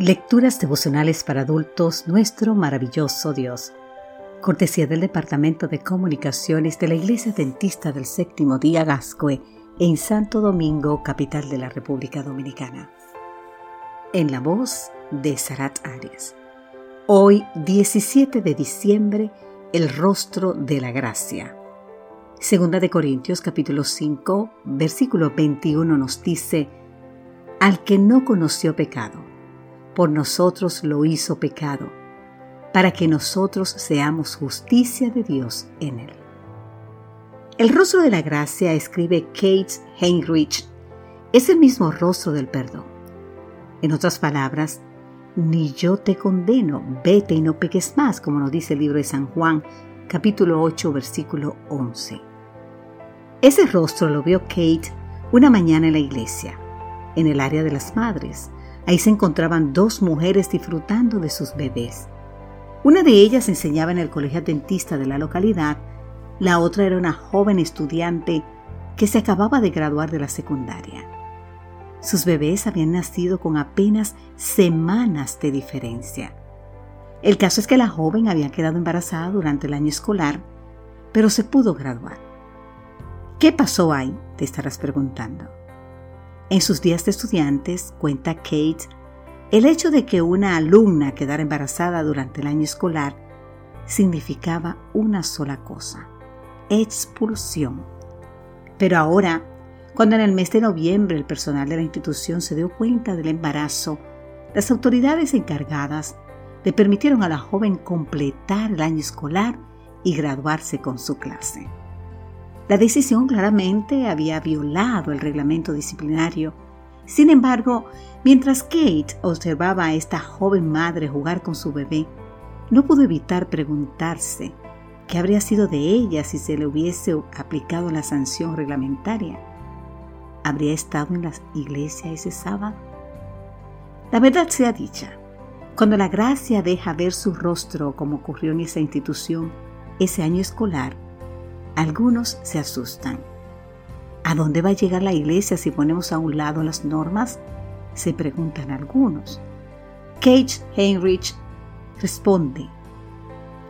Lecturas devocionales para adultos, nuestro maravilloso Dios. Cortesía del Departamento de Comunicaciones de la Iglesia Dentista del Séptimo Día Gascue en Santo Domingo, capital de la República Dominicana. En la voz de Sarat Arias. Hoy, 17 de diciembre, el rostro de la gracia. Segunda de Corintios capítulo 5, versículo 21 nos dice, al que no conoció pecado por nosotros lo hizo pecado, para que nosotros seamos justicia de Dios en él. El rostro de la gracia, escribe Kate Heinrich, es el mismo rostro del perdón. En otras palabras, ni yo te condeno, vete y no peques más, como nos dice el libro de San Juan, capítulo 8, versículo 11. Ese rostro lo vio Kate una mañana en la iglesia, en el área de las madres, Ahí se encontraban dos mujeres disfrutando de sus bebés. Una de ellas enseñaba en el colegio dentista de la localidad, la otra era una joven estudiante que se acababa de graduar de la secundaria. Sus bebés habían nacido con apenas semanas de diferencia. El caso es que la joven había quedado embarazada durante el año escolar, pero se pudo graduar. ¿Qué pasó ahí? Te estarás preguntando. En sus días de estudiantes, cuenta Kate, el hecho de que una alumna quedara embarazada durante el año escolar significaba una sola cosa, expulsión. Pero ahora, cuando en el mes de noviembre el personal de la institución se dio cuenta del embarazo, las autoridades encargadas le permitieron a la joven completar el año escolar y graduarse con su clase. La decisión claramente había violado el reglamento disciplinario. Sin embargo, mientras Kate observaba a esta joven madre jugar con su bebé, no pudo evitar preguntarse qué habría sido de ella si se le hubiese aplicado la sanción reglamentaria. ¿Habría estado en la iglesia ese sábado? La verdad sea dicha, cuando la gracia deja ver su rostro como ocurrió en esa institución ese año escolar, algunos se asustan. ¿A dónde va a llegar la iglesia si ponemos a un lado las normas? Se preguntan algunos. Cage Heinrich responde,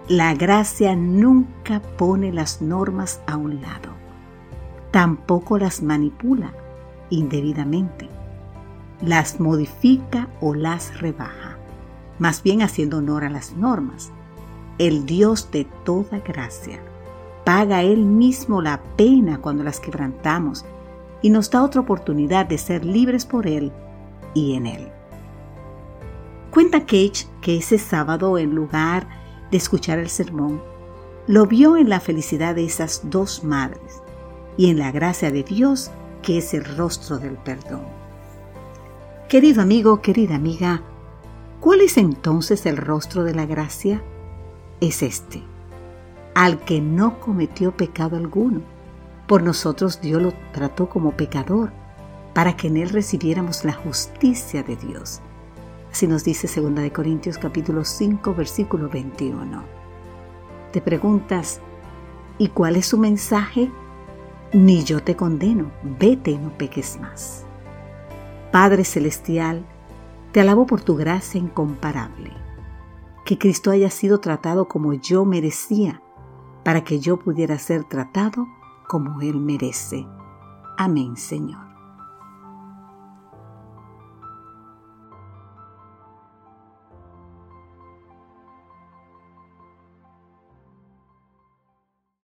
la gracia nunca pone las normas a un lado, tampoco las manipula indebidamente, las modifica o las rebaja, más bien haciendo honor a las normas. El Dios de toda gracia paga Él mismo la pena cuando las quebrantamos y nos da otra oportunidad de ser libres por Él y en Él. Cuenta Cage que ese sábado, en lugar de escuchar el sermón, lo vio en la felicidad de esas dos madres y en la gracia de Dios que es el rostro del perdón. Querido amigo, querida amiga, ¿cuál es entonces el rostro de la gracia? Es este al que no cometió pecado alguno. Por nosotros Dios lo trató como pecador, para que en él recibiéramos la justicia de Dios. Así nos dice 2 Corintios capítulo 5 versículo 21. Te preguntas, ¿y cuál es su mensaje? Ni yo te condeno, vete y no peques más. Padre Celestial, te alabo por tu gracia incomparable, que Cristo haya sido tratado como yo merecía para que yo pudiera ser tratado como Él merece. Amén, Señor.